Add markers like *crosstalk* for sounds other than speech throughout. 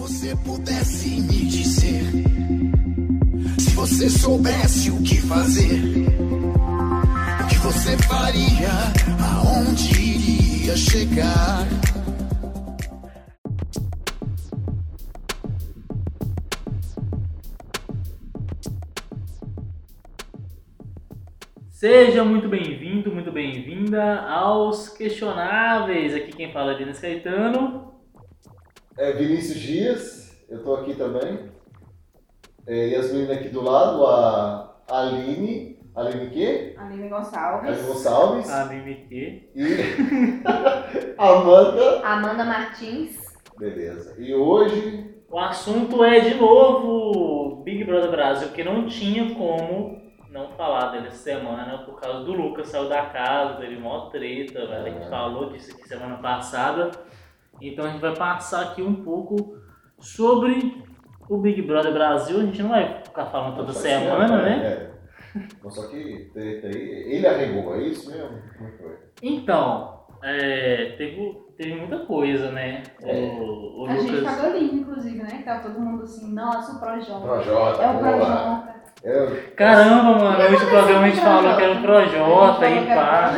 você pudesse me dizer, se você soubesse o que fazer, o que você faria, aonde iria chegar? Seja muito bem-vindo, muito bem-vinda aos Questionáveis. Aqui quem fala é Denis Caetano. É Vinícius Dias, eu tô aqui também. É, e as meninas aqui do lado, a Aline. Aline quê? Aline Gonçalves. Aline Gonçalves. A MMT. E *laughs* Amanda. Amanda Martins. Beleza. E hoje. O assunto é, de novo, Big Brother Brasil, que não tinha como não falar dele essa semana por causa do Lucas, saiu da casa, teve mó treta, velho. A gente falou disso aqui semana passada. Então a gente vai passar aqui um pouco sobre o Big Brother Brasil. A gente não vai ficar falando toda semana, que- né? É. Mas só que. Ele arregou, é isso mesmo? Como é que foi? Então, é, teve, teve muita coisa, né? É. O, o a gente Lucas. pagou lindo, inclusive, né? Que tava todo mundo assim, nossa, o Projota. Projota, É o. Projota. É, Caramba, mano, no último programa a gente falou que era o Projota gente e pá,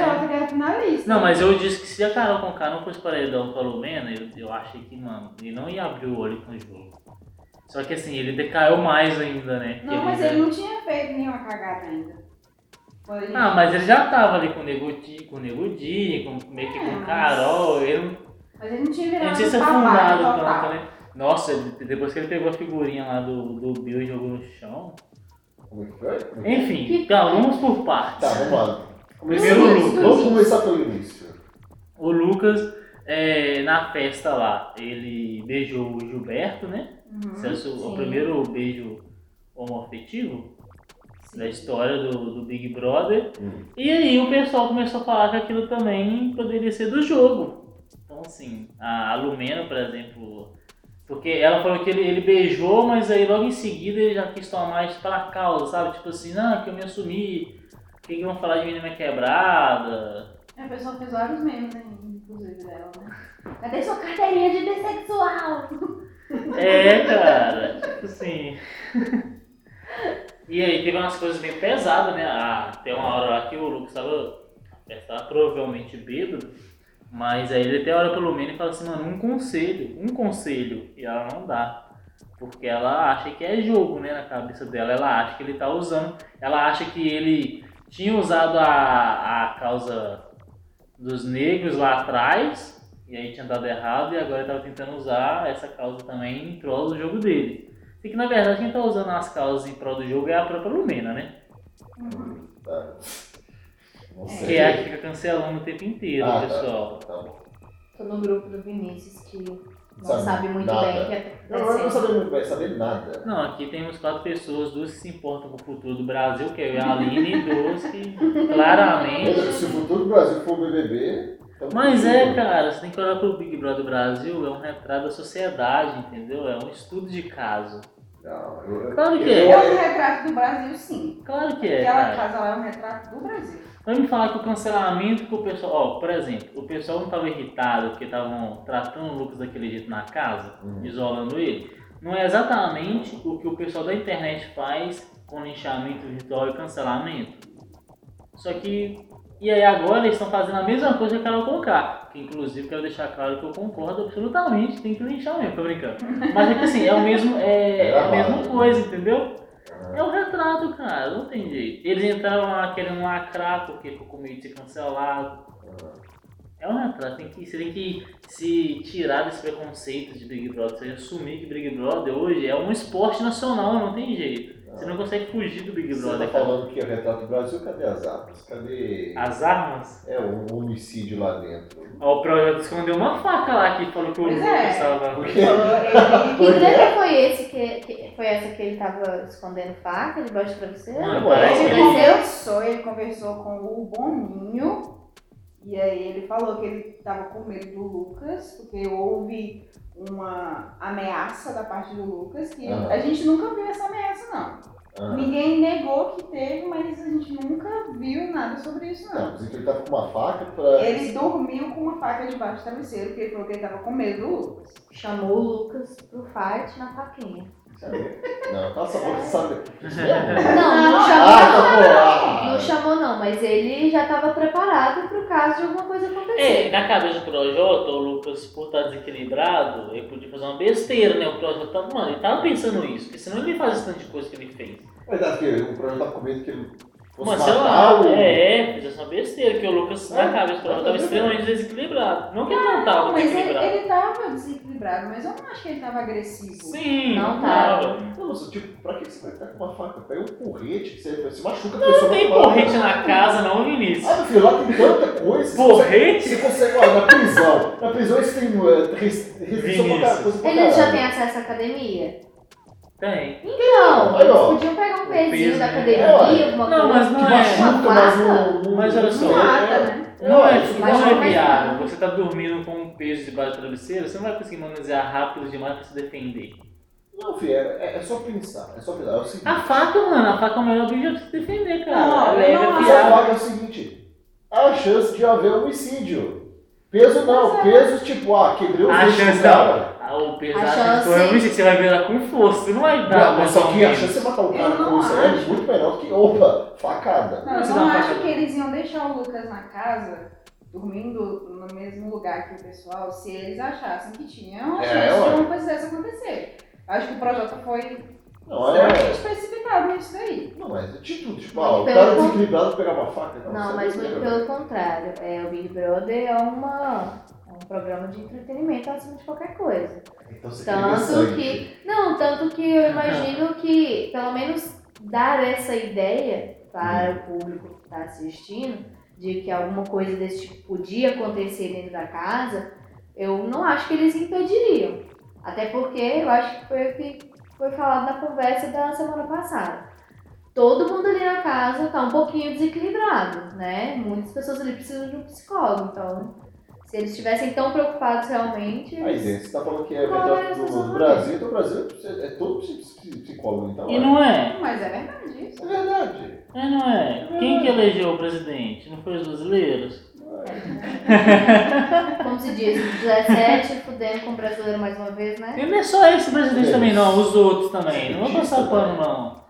finalista. Não, mas eu disse que se a Carol Conká não fosse paredão com a Lumena, eu, eu achei que, mano, ele não ia abrir o olho com o jogo. Só que assim, ele decaiu mais ainda, né? Não, mas já- ele não tinha feito nenhuma cagada ainda. Foi... Ah, mas ele já tava ali com o Nego Di, com o Nego Di, com, meio que É, com mas- o Carol, ele não Mas ele não tinha ele virado não tinha se afundado tanto, né? Nossa, ele- depois que ele pegou a figurinha lá do, do Bill e jogou no chão. como é Enfim, tá, vamos por partes. Tá, vamos lá. Primeiro o Lucas. Vamos começar pelo início. O Lucas, é, na festa lá, ele beijou o Gilberto, né? Uhum, é o, primeiro beijo homoafetivo da história do, do Big Brother. Hum. E aí o pessoal começou a falar que aquilo também poderia ser do jogo. Então assim, a Lumena, por exemplo, porque ela falou que ele, ele beijou, mas aí logo em seguida ele já quis tomar mais pra causa, sabe? Tipo assim, não, que eu me assumi, o que, que vão falar de menina quebrada? A pessoa fez vários memes, né? Inclusive dela, né? Cadê sua carteirinha de bissexual? É, cara, tipo assim. E aí teve umas coisas meio pesadas, né? Ah, tem uma hora lá que o Lucas tava, estava provavelmente bêbado, mas aí ele até olha pelo menos e fala assim, mano, um conselho, um conselho, e ela não dá. Porque ela acha que é jogo, né, na cabeça dela, ela acha que ele tá usando, ela acha que ele tinha usado a, a causa dos negros lá atrás, e aí tinha dado errado, e agora ele tava tentando usar essa causa também em prol do jogo dele. E que na verdade quem tá usando as causas em prol do jogo é a própria Lumena, né? Uhum. Tá. Não sei. Que é a que fica cancelando o tempo inteiro, Ah, tá. pessoal. Tá bom. Tô no grupo do Vinícius que não Sabe sabe, muito nada. bem que é Não, eu não sabia muito bem, sabia nada. Não, aqui temos quatro pessoas, duas que se importam com o futuro do Brasil, que é a Aline, e duas que claramente. Se o futuro do Brasil for o BBB. então Mas é, cara, você tem que olhar pro Big Brother Brasil, é um retrato da sociedade, entendeu? É um estudo de caso. Não, eu, Claro que é. É um retrato do Brasil, sim. Claro que é, Aquela cara. casa lá é um retrato do Brasil. Vai me falar que o cancelamento que o pessoal. Ó, por exemplo, o pessoal não estava irritado porque estavam tratando o Lucas daquele jeito na casa, Uhum. isolando ele. Não é exatamente o que o pessoal da internet faz com linchamento virtual e cancelamento. Só que. E aí agora eles estão fazendo a mesma coisa que a Carol colocar. Que inclusive quero deixar claro que eu concordo absolutamente, tem que linchar mesmo, tô brincando. Mas é que assim, é o mesmo. É, é a mesma coisa, entendeu? É o retrato, cara, não tem jeito. Eles entraram lá querendo lacrar porque ficou com medo de ser cancelado. É um retrato, tem que, você tem que se tirar desse preconceito de Big Brother, você assumir que Big Brother hoje é um esporte nacional, não tem jeito. Você não consegue fugir do Big Você Brother. tá cara. falando que é o retrato do Brasil, cadê as armas? Cadê As armas? é, o homicídio lá dentro? Ó, o projeto escondeu uma faca lá que falou que o Lucas é. estava. Ele- *laughs* Que treta foi esse que, que foi essa que ele tava escondendo faca debaixo do travesseiro? Ué, parece que Ele ele. conversou, ele conversou com o Boninho. E aí ele falou que ele tava com medo do Lucas, porque houve uma ameaça da parte do Lucas, que Aham. a gente nunca viu essa ameaça, não. Ah. Ninguém negou que teve, mas a gente nunca viu nada sobre isso, Não, não. que ele tava com uma faca pra. Ele dormiu com uma faca debaixo do travesseiro, porque ele falou que ele tava com medo do Lucas. Chamou o Lucas pro fight na faquinha. Sabe? Não. Não, não chamou Ah, não. tá bom. Não Ah. chamou não, mas ele já tava preparado pro caso de alguma coisa É, acontecer. na cabeça do Projota, o Lucas, por estar desequilibrado, ele podia fazer uma besteira, né? O Projota tava, mano, ele tava pensando isso, porque senão ele faz esse tanto de coisa que ele fez. Verdade que o projeto tava com medo que ele Mas sei lá, o. é, é, fez essa besteira, que o Lucas, É, na cabeça Projota, tava é, é. extremamente desequilibrado. Não que ele não tava Mas ele, desequilibrado. ele tava desequilibrado, mas eu não acho que ele tava agressivo. Sim, Não tava. Não, mas, tipo, pra que você vai estar com uma faca? Pega um porrete que você, você machuca a Não pessoa. tem vai lá. porrete na casa, não, Vinícius. Ah, meu filho, lá tem tanta coisa. Porrete? Você consegue, olha, na prisão. Na prisão eles têm uh, res- restrição pra coisa Eles já têm acesso à academia? Tem. Então, eles podiam pegar um pezinho peso, da academia, É, olha. alguma Não, coisa. mas não é. mas faca? não, não. Mas olha só. Não né? É, É, tipo, não é vai viável. Você tá dormindo com um peso debaixo do travesseiro, você não vai conseguir manusear rápido demais pra se defender. Não, filho, é, é só pensar. É só pensar. É o seguinte. A faca, mano, a faca é o melhor objeto pra se defender, cara. Não, é não a vaga é o seguinte: há a chance de haver homicídio. Peso não, é. peso tipo, ah, quebrei o A chance cara. não. O peso A da chance- chance você vai ver ela com força. Você não vai dar. Não, mas só que a chance de você matar o cara não com isso aí é muito menor do que, opa, facada. Não, eu não uma acho que eles iam deixar o Lucas na casa, dormindo no mesmo lugar que o pessoal, se eles achassem que tinha uma É, chance ué. de uma coisa dessa acontecer. Eu acho que o Projota foi Não, é. extremamente precipitado nisso daí. Não, mas é tipo, tipo, Muito ah, o cara con- desequilibrado pegar uma faca. Não, mas é muito besteira. pelo contrário. É, o Big Brother é, uma, é um programa de entretenimento acima de qualquer coisa. Então você Tanto que. Não, tanto que eu imagino que, pelo menos, dar essa ideia para o público que está assistindo de que alguma coisa desse tipo podia acontecer dentro da casa, eu não acho que eles impediriam. Até porque eu acho que foi o que foi falado na conversa da semana passada. Todo mundo ali na casa tá um pouquinho desequilibrado, né? Muitas pessoas ali precisam de um psicólogo, então se eles estivessem tão preocupados realmente, Aí, eles- você tá falando que é Qual é a do, Brasil, então o Brasil é todo psi- psicólogo, então. E é. não é? Mas é verdade isso. É verdade. É, não é? Quem que elegeu o presidente? Não foi os brasileiros? como se diz, 17 fudendo com o brasileiro mais uma vez, né? E não é só esse presidente É. também, não, os outros também. Não vou passar pano, não.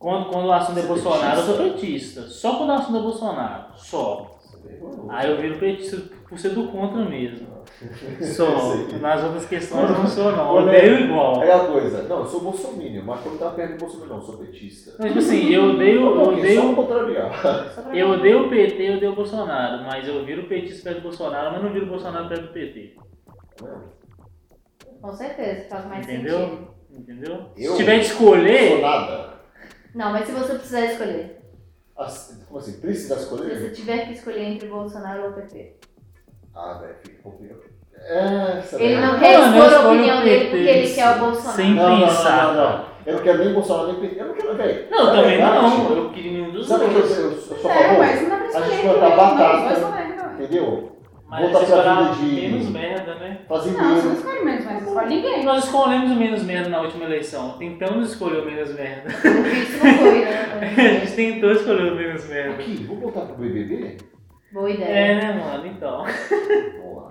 Quando, quando o assunto é é Bolsonaro, eu sou petista? petista. Só quando o assunto é Bolsonaro. Só. É. Aí eu viro petista por ser do contra mesmo. *laughs* Aí. Nas outras questões eu não sou, não. Olha, Odeio igual. É aquela coisa, não, eu sou bolsominion, mas quando tá perto do bolsominion, não, eu sou petista. Mas, tipo assim, eu odeio, eu um odeio. Só pra eu odeio o PT, eu odeio o Bolsonaro. Mas eu viro petista perto do Bolsonaro, mas não viro o Bolsonaro perto do PT. Com certeza, faz mais Entendeu? sentido. Entendeu? Eu Se tiver de Não sou escolher, nada. Não, mas se você precisar escolher, Assim, como assim? Precisa se escolher? você tiver que escolher entre Bolsonaro ou PT. Ah, velho, fica complicado. É, essa Ele não quer Mano, eu expor a opinião dele porque ele quer o Bolsonaro. sem Não, não, pensar. não, não, não. Eu não quero nem Bolsonaro nem PT. Eu não quero, velho. Não, Na também verdade, não. Eu queria nenhum dos Sabe o que eu, dois. eu, eu sou a É, favor? mas não dá pra A escolher gente eles, batata. não. Dois. Entendeu? Mas Voltar pra vida de- menos merda, né? Não, você não escolhe menos, mas você escolhe ninguém. Nós escolhemos o menos merda na última eleição. Tentamos escolher o menos merda. Visto não foi, *laughs* A né? gente tentou escolher o menos merda. Aqui, vamos voltar pro BBB? Boa ideia. É, né, mano? Então. Lá.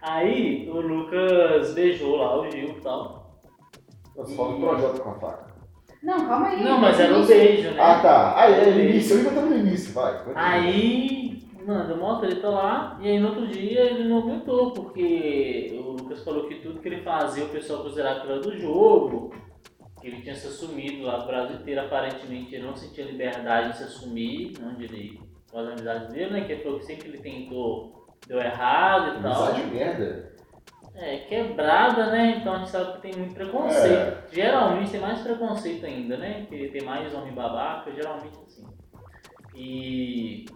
Aí o Lucas beijou lá o Gil e tal. Nós falamos do Projota com a faca. Não, calma aí. Não, mas era o Isso. beijo, né? Ah, tá. Aí, é início. Eu ainda estamos no início, vai. Aí, mano, deu uma treta lá, e aí no outro dia ele não aguentou, porque o Lucas falou que tudo que ele fazia o pessoal considerava que era do jogo, que ele tinha se assumido lá o Brasil inteiro, aparentemente ele não sentia liberdade de se assumir, onde ele, com as amizades dele, né, que ele falou que sempre ele tentou, deu errado e tal. Amizade merda. É, quebrada, né, então a gente sabe que tem muito preconceito. É. Geralmente tem mais preconceito ainda, né, porque tem mais homem babaca, geralmente assim. E...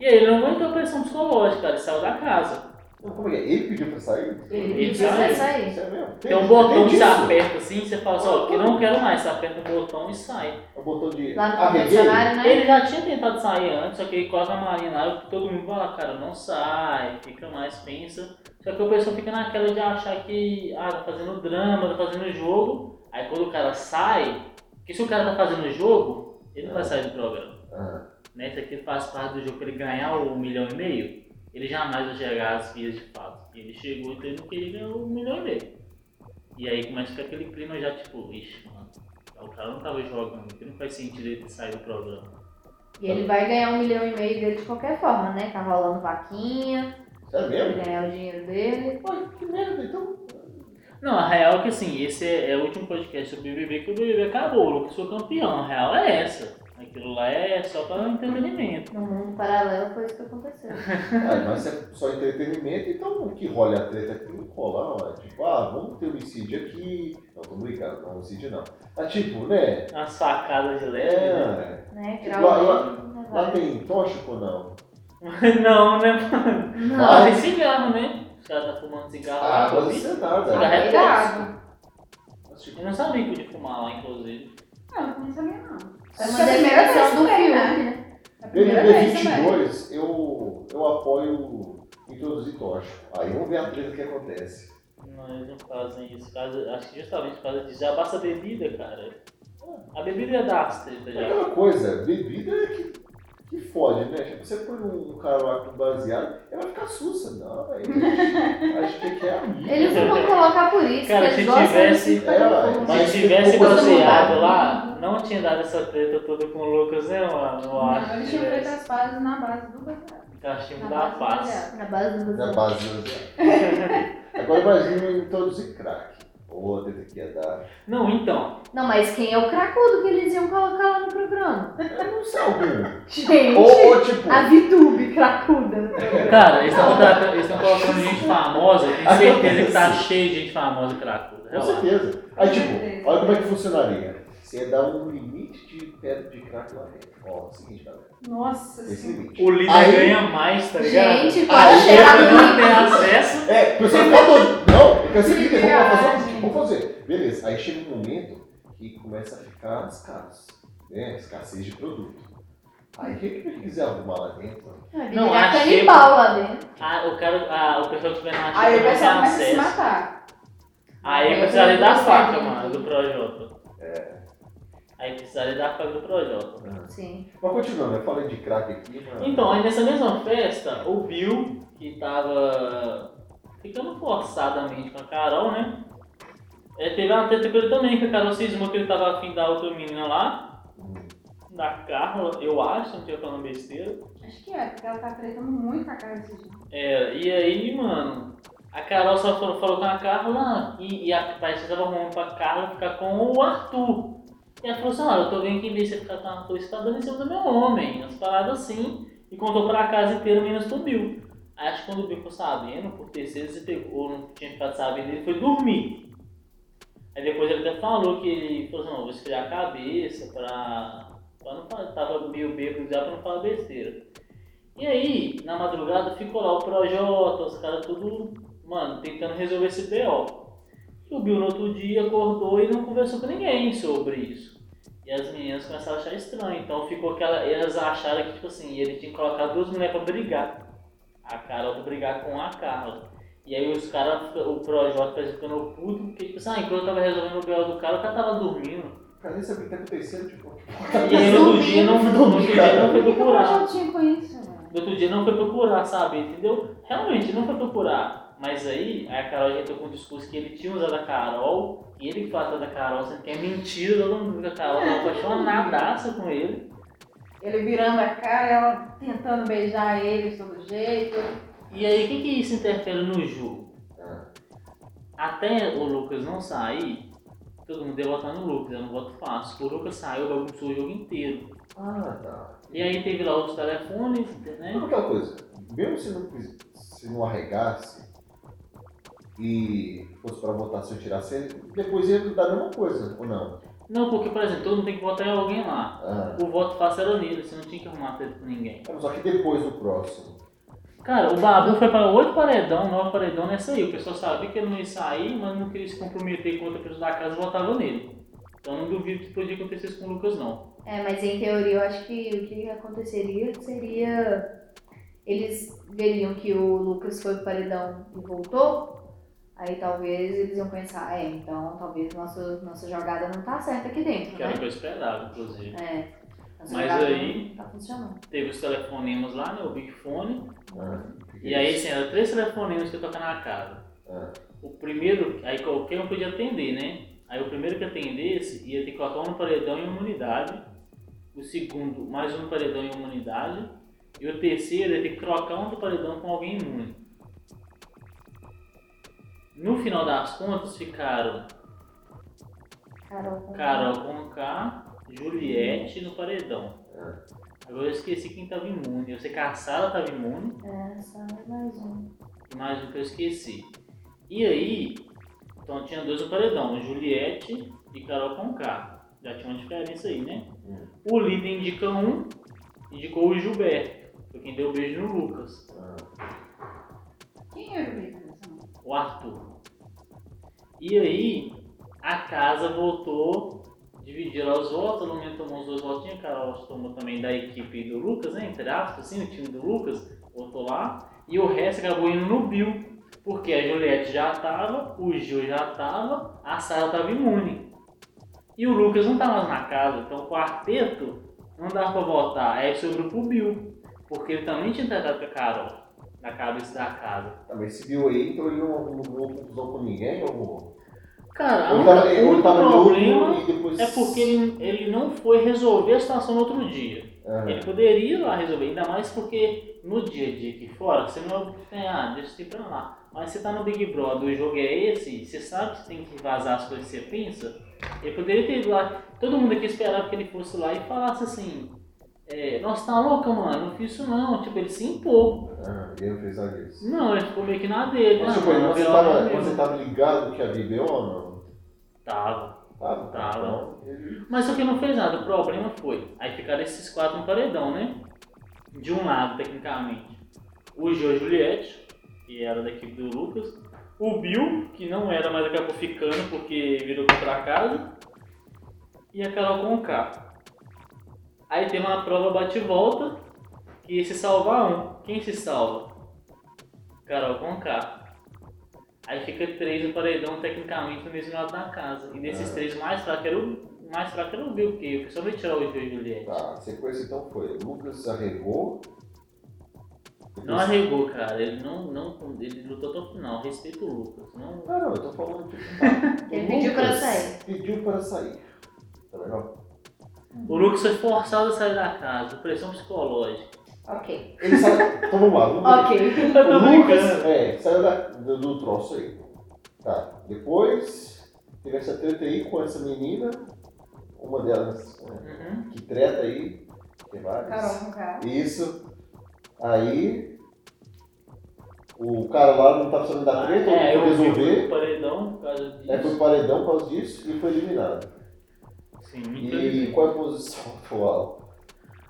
E aí ele não aguentou a pressão psicológica, ele saiu da casa. Não, como é que é? Ele pediu pra sair? Ele Ele precisa saiu. sair. Isso é mesmo? Tem um botão que você aperta assim, você fala assim, ó, que não quero mais, você aperta o botão e sai. É o botão de... Lá no confessionário, né? Ele já tinha tentado sair antes, só que coloca a todo mundo fala, cara, não sai, fica mais, pensa. Só que o pessoal fica naquela de achar que, ah, tá fazendo drama, tá fazendo jogo. Aí quando o cara sai, Porque se o cara tá fazendo jogo, ele não vai sair do programa. Ah, Né? Isso aqui faz parte do jogo para ele ganhar o um milhão e meio. Ele jamais vai chegar às vias de fato. Ele chegou tendo que ele ganhou um milhão e meio. E aí começa a ficar aquele clima já tipo, ixi, mano, o cara não tava jogando, que não faz sentido ele sair do programa. E ele vai ganhar um milhão e meio dele de qualquer forma, né? Tá rolando vaquinha, sério vai mesmo? ganhar o dinheiro dele. Pô, que merda, então. Não, a real é que assim, esse é, é o último podcast sobre o BBB que o BBB acabou, o Lucas foi campeão. A real é essa. Aquilo lá é só para entretenimento. No mundo paralelo foi isso que aconteceu. Ah, mas é só entretenimento, então o que rola a treta aqui não rola, não. É tipo, ah, vamos ter homicídio aqui. Não, tô brincando, não homicídio não. Mas tipo, né? As facadas de leve, né? É. né? Lá- lá- Geralmente, Lá tem tóxico ou não? *laughs* não, né, mano? Não. Ah, tem cigarro, né? Os caras tá fumando cigarro lá, Ah, pode vi. ser nada. Cigarro é. Mas, tipo, Eu não sabia que podia fumar lá, inclusive. Não, não sabia não. É Acho uma que é a primeira vez definição do Fiuk, né? né? É a primeira BBB vez também. 22, eu, eu apoio introduzir tóxico. Aí vamos ver a treta que acontece. Não, eles não fazem isso. Fazem- acho que justamente por causa disso. Já basta a bebida, cara. A bebida ia dar as tretas É já. aquela coisa, bebida é que, que fode, né? Tipo, você põe um cara lá com baseado, ele vai ficar sussa. Não, velho. Acho que é amigo. Eles não vão colocar por isso, Cara, que se eles gostam tivesse- é, mas- Se tivesse baseado lá, não tinha dado essa treta toda com o Lucas, né, mano? Eu Não, acho. eles que tinham feito as fases na base do baseado. Castigo Na da paz. Na base do Na base do. Agora imagina introduzir crack. Ô, treta que ia dar. Não, então. Não, mas quem é o cracudo que eles iam colocar lá no programa? Eu não sei algum. Gente, Ou, ou tipo. a Vitube cracuda. Cara, eles estão colocando, gente famosa, eu tenho certeza que tá cheio de gente famosa cracuda. Com certeza. Aí, tipo, olha como é que funcionaria. Você ia dar um limite de pedra de crack lá dentro. Ó, é o seguinte, galera. Nossa Esse limite. O líder Aí- ganha mais, tá ligado? Gente, Aí, pode chegar Ele no não tem acesso. É, o pessoal fica todo. Não, eu pensei que vamos fazer, vamos fazer. Beleza, aí chega um momento que começa a ficar escasso. Né? Escassez de produto. Aí quem que quiser arrumar lá dentro? Não, Não, é achei- canibal lá dentro. Ah, o, cara, ah, o pessoal que tiver na Aí o não pessoal começa a se acesso. matar. Aí Aí precisaria eu da faca, mano, do Projota. Aí precisaria da faca do Projota. Sim. Mas continuando, eu falei de crack aqui, mas. Então, aí nessa mesma festa, o Bill, que tava ficando forçadamente com a Carol, né? É, teve uma treta com ele também, que a Carol cismou que ele tava afim da outra menina lá, da Carla, eu acho, não tinha falando besteira. Acho que é, porque ela tá tretando muito com a cara desse dia. É, e aí, mano, a Carol só falou, falou com a Carla e, e a parece que tava arrumando pra Carla ficar com o Arthur. E ela falou assim, olha, eu tô vendo que em vez de ficar com Arthur, você tá dando em cima do meu homem. As paradas assim. E contou pra casa inteira, menos pro Bill. Aí acho que quando o Bill ficou sabendo, por terceiro, ele pegou, ou não tinha ficado sabendo, ele foi dormir. Aí depois ele até falou que ele falou assim, não, vou esfriar a cabeça pra, pra não falar, tava meio bêbado já pra não falar besteira. E aí, na madrugada, ficou lá o Projota, os caras tudo, mano, tentando resolver esse BO. E o Bill no outro dia acordou e não conversou com ninguém sobre isso. E as meninas começaram a achar estranho. Então ficou aquela. Elas acharam que, tipo assim, ele tinha que colocar duas mulheres pra brigar. A Carol pra brigar com a Carla. E aí os caras, o Projota tá ficando puto, porque, tipo assim, ah, enquanto eu tava resolvendo o BO do cara, o cara tava dormindo. Cara, nem sabia o que tá acontecendo, tipo. E aí no outro dia não, no outro dia não foi procurar. Projota tinha com isso, velho? No outro dia não foi procurar, sabe? Entendeu? Realmente não foi procurar. Mas aí a Carol já entrou com o discurso que ele tinha usado a Carol e ele que falava da Carol, sendo que é mentira, todo mundo que a Carol tava apaixonadaça com ele. Ele virando a cara, ela tentando beijar ele de todo jeito. E aí o que, que isso interfere no jogo? Até o Lucas não sair, todo mundo ia votar no Lucas, era um voto fácil. O Lucas saiu, bagunçou o jogo inteiro. ah, tá. E aí teve lá outros telefones, Sabe internet. aquela coisa? Mesmo se não, se não arregasse e fosse pra votação e tirasse ele, depois ia dar a mesma coisa, ou não? Não, porque, por exemplo, todo mundo tem que votar em alguém lá. Ah, O voto fácil era nele, você não tinha que arrumar treta com ninguém. só que depois do próximo. Cara, o Babu foi para oito paredão, nove paredão nessa aí. O pessoal sabia que ele não ia sair, mas não queria se comprometer com outra pessoa da casa e votava nele. Então não duvido que podia acontecer isso com o Lucas, não. É, mas em teoria eu acho que o que aconteceria seria. Eles veriam que o Lucas foi pro paredão e voltou. Aí talvez eles iam pensar, é, então talvez nossa, nossa jogada não tá certa aqui dentro, Que era o né? que eu esperava, inclusive. É. Nossa Mas aí- tá funcionando. Teve os telefonemas lá, né? O Big Fone. Ah, E é aí, assim, eram três telefonemas que eu tocar na casa. Ah, O primeiro, aí qualquer um podia atender, né? Aí o primeiro que atendesse ia ter que colocar um paredão em uma unidade. O segundo, mais um paredão em uma unidade. E o terceiro ia ter que trocar um do paredão com alguém imune. No final das contas ficaram Carol, com- Carol com K, Juliette no paredão. ah. Agora eu esqueci quem tava imune. Eu sei que a Sara tava imune. É, só mais um. mais um que eu esqueci. E aí, então tinha dois no paredão, Juliette e Carol Conká. Já tinha uma diferença aí, né? Hum. O líder indica um, indicou o Gilberto, foi quem deu o beijo no Lucas, Quem era o mão? o Arthur. E aí, a casa votou, dividiram os votos, a Lumia tomou os dois votinhos, a Carol tomou também da equipe do Lucas, né? Entre aspas, assim, o time do Lucas, votou lá. E o resto acabou indo no Bill, porque a Juliette já tava, o Gil já tava, a Sara tava imune. E o Lucas não tá mais na casa, então o quarteto não dava pra votar, é sobre o Bill, porque ele também tinha tratado com a Carol, na cabeça da casa. Ah, mas esse Bill aí, então ele não não confusão com ninguém? Ou... Cara, Ou o tava, no problema depois... é porque ele, ele não foi resolver a situação no outro dia. Ah, Ele poderia ir lá resolver, ainda mais porque no dia a dia aqui fora, você não vai ah, deixa você ir pra lá. Mas você tá no Big Brother, o jogo é esse, você sabe que você tem que vazar as coisas que você pensa. Ele poderia ter ido lá, todo mundo aqui esperava que ele fosse lá e falasse assim, é, nossa, tá louca, mano, não fiz isso não. Tipo, ele se impôs. ah, ele não fez nada disso. Não, ele ficou meio que na dele. Mas, tipo, você tava, você tava ligado que havia BO ou não? Tava. Tava. Tava. Então, ele... Mas só que não fez nada, o problema foi. Aí ficaram esses quatro no paredão, né? De um lado, tecnicamente. O a Juliette, que era da equipe do Lucas. O Bill, que não era, mas acabou ficando porque virou contra casa. E a Carol com o K. Aí tem uma prova bate e se salvar um. Quem se salva? Carol com K. Aí fica três no paredão, tecnicamente, no mesmo lado da casa. E desses Ah. três, o mais fraco era o, mais fraco era o Bill, porque só vou tirar o Gil e Juliette. Tá, a sequência então foi, Lucas arregou. Não arregou, cara. Ele não, não. Ele lutou até o final. Respeita o Lucas. Não... Não, não, eu tô falando tipo, tá. *laughs* Ele pediu para sair. Pediu para sair. Tá legal? O Lucas foi forçado a sair da casa. Pressão psicológica. Ok. Ele saiu. então vamos lá, vamos lá. Ok. *laughs* O Lucas, é, saiu da, do, do troço aí. Tá. Depois teve essa treta aí com essa menina. Uma delas é, Uhum. que treta aí. Tem várias. Carol com K. Isso. Aí. O cara lá não tava sabendo da treta, É, ele eu foi vi o resolver. paredão por causa disso. Aí foi pro paredão por causa disso e foi eliminado. Sim, E qual é a posição *laughs* atual?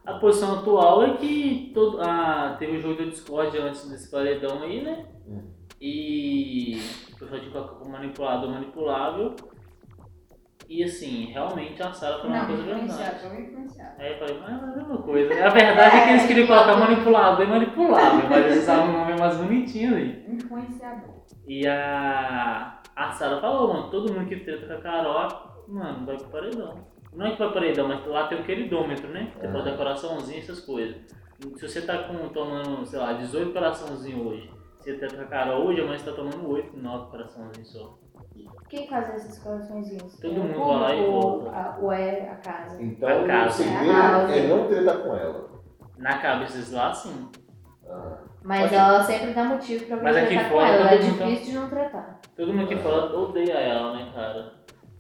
A posição atual é que todo, ah, teve o jogo do Discord antes desse paredão aí, né? Hum. E o pessoal tinha colocado como manipulador manipulável. E assim, realmente a Sarah falou uma Não, coisa foi influenciado. Aí eu falei, mas é a mesma coisa. né? A verdade é que eles queriam colocar manipulador e manipulável, mas eles usavam um nome mais bonitinho ali. Influenciador. E a, a Sarah falou, mano, todo mundo que treta com a Carol, mano, vai pro paredão. Não é que vai pro paredão, mas lá tem o queridômetro, né? Você É. pode dar coraçãozinho, essas coisas. Se você tá com, tomando, sei lá, 18 coraçãozinhos hoje, você treta com a Carol hoje, amanhã você tá tomando 8, 9 coraçãozinhos só. Quem faz esses coraçõezinhos? Todo É mundo vai lá e volta. a- Ou é a casa? Então A casa. o segredo Ah, é não tretar com ela. Na cabeça lá, sim. Ah, Mas Aqui- ela sempre dá motivo pra Mas alguém aqui fora ela. É tá- difícil de não tratar. Todo mundo que fala odeia ela, né, cara?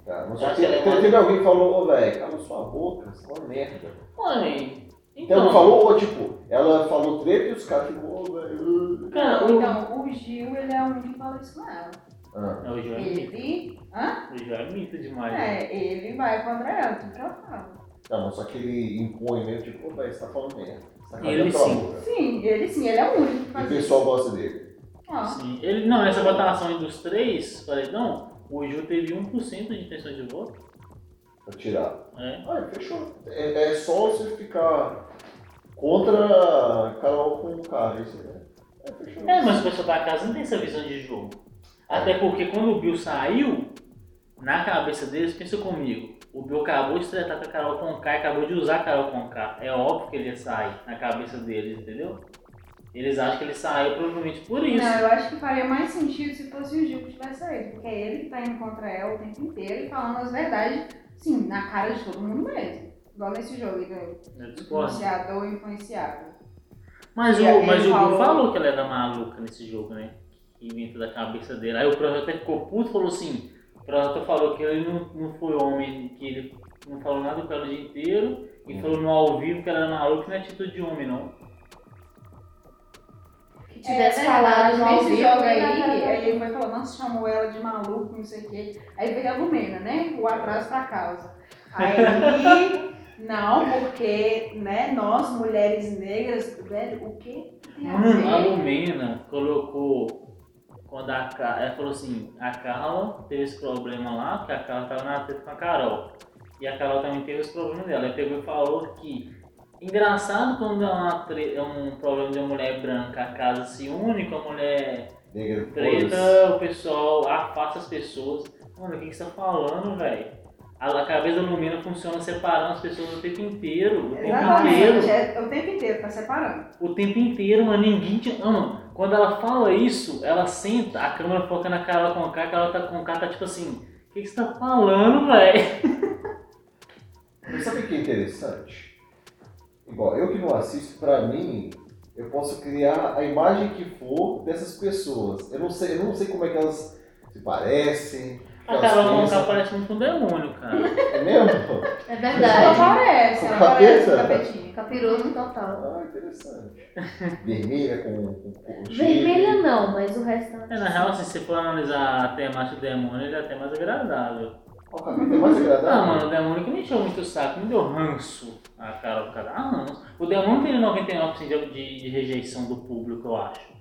Tá. Mas é teve, alguém que falou, ô velho, cala sua boca, você é uma merda. Mãe, Então, então, não falou, ou tipo, ela falou treta e os caras ficam, ô velho. cara, o... Então, o Gil, ele é o único que fala isso com ela. Ah, Não, o Gil é mito. Ele, hã? O Gil é mito demais. né? É, ele vai contra ela, tudo que ela fala. não, mas só que ele impõe mesmo, tipo, ô velho, você tá falando merda. Tá Ele sim. boca. Sim, ele sim, ele é o único que E faz o isso. pessoal gosta dele. Ó, Sim. Ele, não, nessa votação aí dos três, paredão, o Gil teve 1% de intenção de voto. Pra tirar. É. Ah, fechou. É, é só você ficar contra a Carol com o cara, isso né? É, fechou. É, mas o pessoal da casa não tem essa visão de jogo. Até porque quando o Bill saiu, na cabeça deles, pensa comigo, o Bill acabou de tratar com a Carol Conká e acabou de usar a Carol Conká. É óbvio que ele ia sair na cabeça deles, entendeu? Eles acham que ele saiu provavelmente por isso. Não, eu acho que faria mais sentido se fosse o Gil que tivesse saído, porque é ele que tá indo contra ela o tempo inteiro e falando as verdades, sim, na cara de todo mundo mesmo. Igual nesse jogo, do influenciador influenciável. Mas E o, mas o ele Bill falou- falou que ela era maluca nesse jogo, né? Que inventa da cabeça dele. Aí o Projota ficou puto e falou assim, o Projota falou que ele não, não foi homem, que ele não falou nada com ela o dia inteiro, e Hum. falou no ao vivo que ela era maluca não é atitude de homem, não. Tivesse É, falado no ao vivo. jogo né, aí, aí ele foi falando, nossa, chamou ela de maluco, não sei o quê. Aí veio a Lumena, né? O atraso pra causa. Aí, *laughs* não, porque, né, nós, mulheres negras, velho, o quê? Tem a Mano, a ver? Lumena colocou. Quando a Carla. Ela falou assim: a Carla teve esse problema lá, porque a Carla tava na treta com a Carol. E a Carol também teve esse problema dela. Ela pegou e falou que. Engraçado quando é, uma é um problema de uma mulher branca, a casa se une com a mulher Negra, preta, o pessoal afasta as pessoas. Mano, o que que você tá falando, velho? A, a cabeça da Lumena funciona separando as pessoas o tempo inteiro. O tempo inteiro. Exatamente, é o tempo inteiro, tá separando. O tempo inteiro, mano, ninguém te ama. Quando ela fala isso, ela senta, a câmera foca na Carol Conká, a Carol tá com tá tipo assim, o que, que você tá falando, velho? *laughs* Mas sabe o que é interessante? Igual, eu que não assisto, pra mim, eu posso criar a imagem que for dessas pessoas. Eu não sei, eu não sei como é que elas se parecem. o que A elas Carol Conká parece muito um demônio, cara. É mesmo? É Ela verdade. parece, Com ela parece um capeta? capetinho. Capiroto total. Ah, interessante. Vermelha com, com, com Vermelha não, mas o restante. É, na real, assim, se você for analisar a temática do demônio, ele é até mais agradável. Qual capeta é mais agradável? Ah, mano, o demônio que me encheu muito o saco, me deu ranço a Carol Conká. Ah, ranço. O demônio tem 99% de, de, de rejeição do público, eu acho.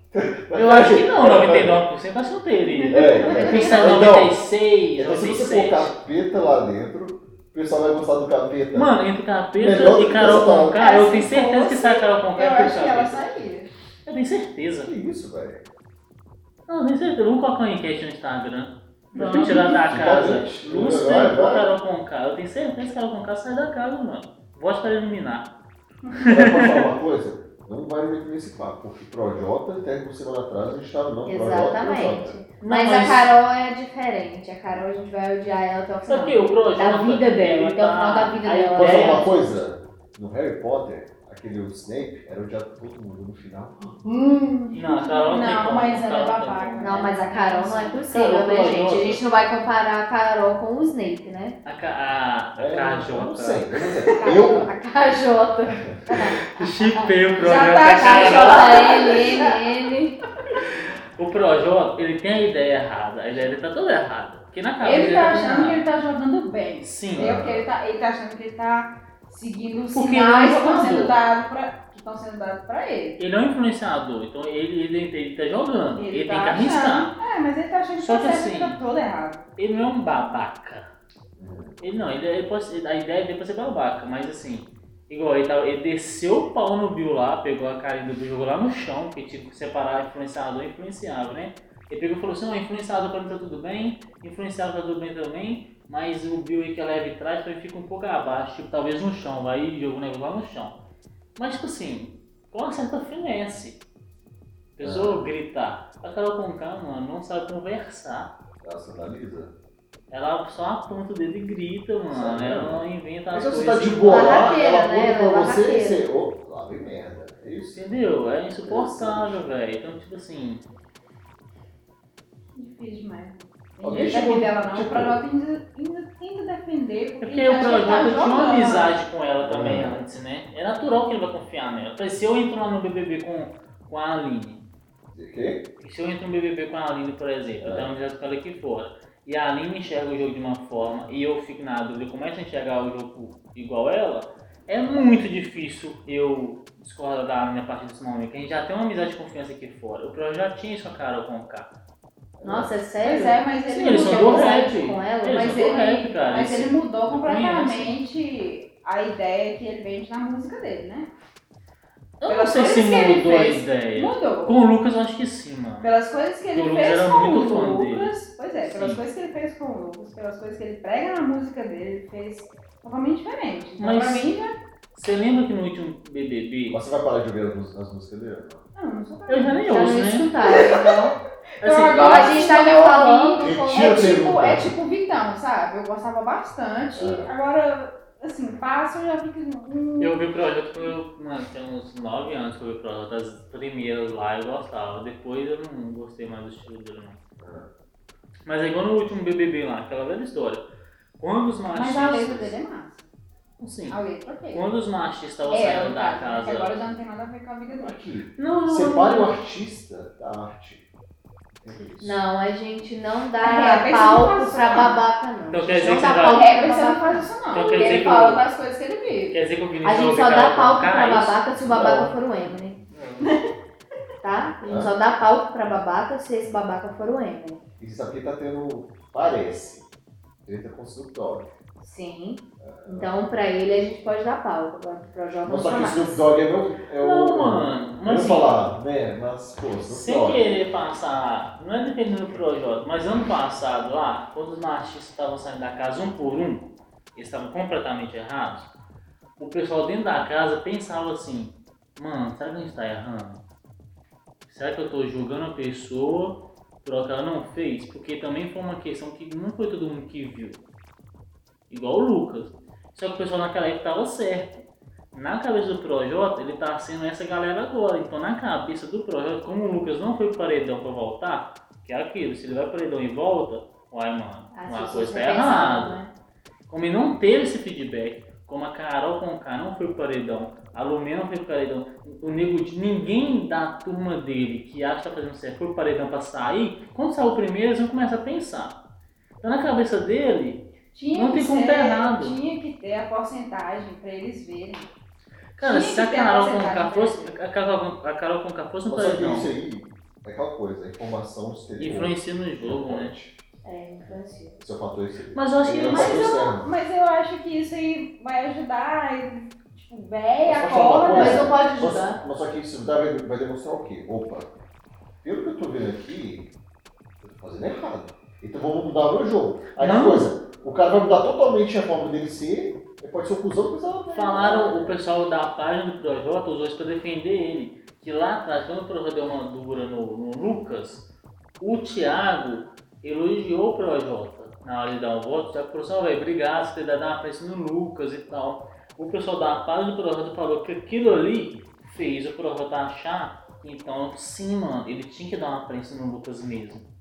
Eu acho que não, 99% acho que não teria. É, Quem é. sabe Então, 96, então, se você 97. pôr capeta lá dentro, o pessoal vai gostar do capeta. Mano, entre Capeta Melhor e que Carol Conká, É, eu tenho certeza que sai Carol Conká Eu é acho que ela Capeta. sairia. Eu tenho certeza. Que isso, velho? Não, eu tenho certeza. Vamos colocar uma enquete no Instagram. Não, tirar da casa. Lúcia Vai, ou vai. Carol Conká? Eu tenho certeza que Carol Conká sai da casa, mano. Vote para eliminar. Posso falar uma coisa? Não vai muito nesse papo, porque Projota, até uma semana atrás, a gente estava não Projota, Projota. Exatamente. Não, Mas, mas- a Carol é diferente. A Carol a gente vai odiar ela até o final. Sabe o que? O Projota. Da vida dela, até o final tá- da vida dela. Posso falar uma coisa? No Harry Potter, aquele Snape era odiado por todo mundo no final. Não, a Carol não Não, como. mas a ela é babaca. como. Não, mas a Carol não é possível, Carol, né, gente? A gente não vai comparar a Carol com o Snape, né? A, ca- a, a É, KJ. eu não sei, A KJ. *laughs* Chipei o Já Projota. tá com a Carol. KJLNN. O Projota, ele tem a ideia errada. A ideia dele tá toda errada. Porque na cabeça Ele tá achando que ele tá jogando bem. Sim. Entendeu? Porque ele tá, ele tá achando que ele tá seguindo os Porque sinais ele é que estão sendo dados que estão sendo dados pra ele. Ele é um influenciador, então ele, ele, ele tá jogando. Ele, tá tem que arriscar. achando- É, mas ele tá achando que Só tá que assim- tá todo errado. Ele não é um babaca. Ele não, ele, ele pode a ideia dele é ser babaca, mas assim, igual ele, tava, ele desceu o pau no Bill lá, pegou a carinha do Bill jogou lá no chão, porque tipo, separar influenciador e influenciável, né? Ele pegou e falou assim, ó, influenciador pra mim tá tudo bem, influenciável tá tudo bem também, mas o Bill aí que é leve atrás, então ele fica um pouco abaixo, tipo, talvez no chão, vai e joga o negócio lá no chão. Mas tipo assim, com uma certa finesse. A pessoa gritar. A Carol Conká, mano, não sabe conversar. ela se analisa. Ela só aponta o dedo e grita, mano. Sabe, Ela né? não inventa as se você coisas. tá de boa ela né? aponta pra Ela é você e você, ô, lá vem merda. É isso? Entendeu? É insuportável, velho. Então, tipo assim. Difícil demais. Alguém Ninguém chegou- defende ela não. tipo- O Projota ainda, ainda tenta defender. É Porque, porque o que Projota tá tinha uma amizade com ela também Uhum. antes, né? É natural que ele vai confiar nela. Se eu entro lá no BBB com, com a Aline, O quê? e se eu entro no BBB com a Aline, por exemplo, eu É. tenho uma amizade com ela aqui fora, e a Aline enxerga o jogo de uma forma e eu fico na dúvida, eu começo a enxergar o jogo igual ela, é muito difícil eu discordar da Aline a partir desse momento. que A gente já tem uma amizade de confiança aqui fora. O Projota já tinha isso com a Carol com o K. Nossa, é Pois sério? é, mas ele Sim, eles são mudou. do amizade rap. com ela, Eles Mas ele, rap, cara. mas ele mudou conhece. completamente a ideia que ele vende na música dele, né? Eu não Pelas sei se mudou a fez. ideia. Mudou. Com o Lucas eu acho que sim, mano. Pelas coisas que ele O Lucas fez com muito fã o dele. Lucas, pois é, pelas Sim. coisas que ele fez com o Lucas, pelas coisas que ele prega na música dele, ele fez totalmente diferente. Então, Mas- pra mim, já... Você lembra que no último BBB, Mas você vai parar de ouvir as, mús- as músicas dele? Não. não, não sou eu já nem ouço, não né? escutaram, então. *laughs* Assim, agora a gente tá me falando com- Tira É tipo, é tipo Vitão, sabe? Eu gostava bastante. É. Agora, assim, passa, eu já fico. Hum, Eu ouvi o projeto quando eu, mano, tinha uns 9 anos que eu ouvi o projeto, as primeiras lá eu gostava, depois eu não gostei mais do estilo dele não. Mas é igual no último BBB lá, aquela velha história. Quando os machistas... Mas a letra dele é massa. Sim. A letra ok. Quando os machistas estavam É, saindo da casa... agora já não tem nada a ver com a vida dele. Aqui. Não, não, Separe o artista da arte. Não, a gente não dá É, você não palco pra babaca, não. Então quer dizer não que dá você vai- palco Rapper pra você não faz isso não. Então quer porque dizer ele que fala das coisas que ele vive. Quer dizer que o A gente só dá palco pra é babaca se o babaca Não. for o Eminem. Tá? A gente só dá palco pra babaca se esse babaca for o Eminem. Isso aqui tá tendo, parece, treta com o Snoop Dogg. Sim. Então, pra ele, a gente pode dar palco. Agora, pro Projota, não só que o. Snoop Dogg é, meu, é o... Não, mano. Mas vou assim, falar, né? Mas, pô, Snoop sem Dogg. querer passar, não é dependendo do projeto, mas ano passado lá, quando os machistas estavam saindo da casa um por um, eles estavam completamente errados, o pessoal dentro da casa pensava assim, mano, será que a gente tá errando? Será que eu tô julgando a pessoa por algo que ela não fez? Porque também foi uma questão que não foi todo mundo que viu. Igual o Lucas. Só que o pessoal naquela época tava certo. Na cabeça do Projota, ele tá sendo essa galera agora. Então, na cabeça do Projota, como o Lucas não foi pro paredão pra voltar, que é aquilo, se ele vai pro paredão e volta, uai, mano, As uma coisa tá errada. né? Como ele não teve esse feedback, como a Carol Conká não foi pro paredão, a Lumena não foi pro paredão, o Nego ninguém da turma dele que acha que tá fazendo certo foi pro paredão pra sair, quando saiu o primeiro, eles vão começar a pensar. Então, na cabeça dele, Tinha Não que tem como ser, tá errado. Tinha que ter a porcentagem pra eles verem. cara, Tinha se a ter Carol Conká fosse, a Carol, a Carol Conká fosse Mas paredão, isso aí é aquela coisa, a informação exterior. influencia no jogo, né? É, influencia. Esse é fator exterior. Mas eu acho que é mas fator Mas eu, mas acho que isso aí vai ajudar, e, tipo, véia, Mas acorda. Mas não pode Mas, ajudar. mas só que isso vai, vai demonstrar o quê? Opa, pelo que eu tô vendo aqui, eu tô fazendo errado. Então vamos mudar o meu jogo. Aí Não. coisa, o cara vai mudar totalmente a forma dele ser, ele pode ser o cuzão, mas ela Falaram, o pessoal da página do Projota usou isso pra defender ele. Que lá atrás, quando o Projota deu uma dura no, no Lucas, o Thiago elogiou o Projota. Na hora de dar um voto, o Thiago assim, ó, velho, obrigado por ter dado uma pressa no Lucas e tal. O pessoal da página do Projota falou que aquilo ali fez o Projota achar, então sim, mano, ele tinha que dar uma prensa no Lucas mesmo.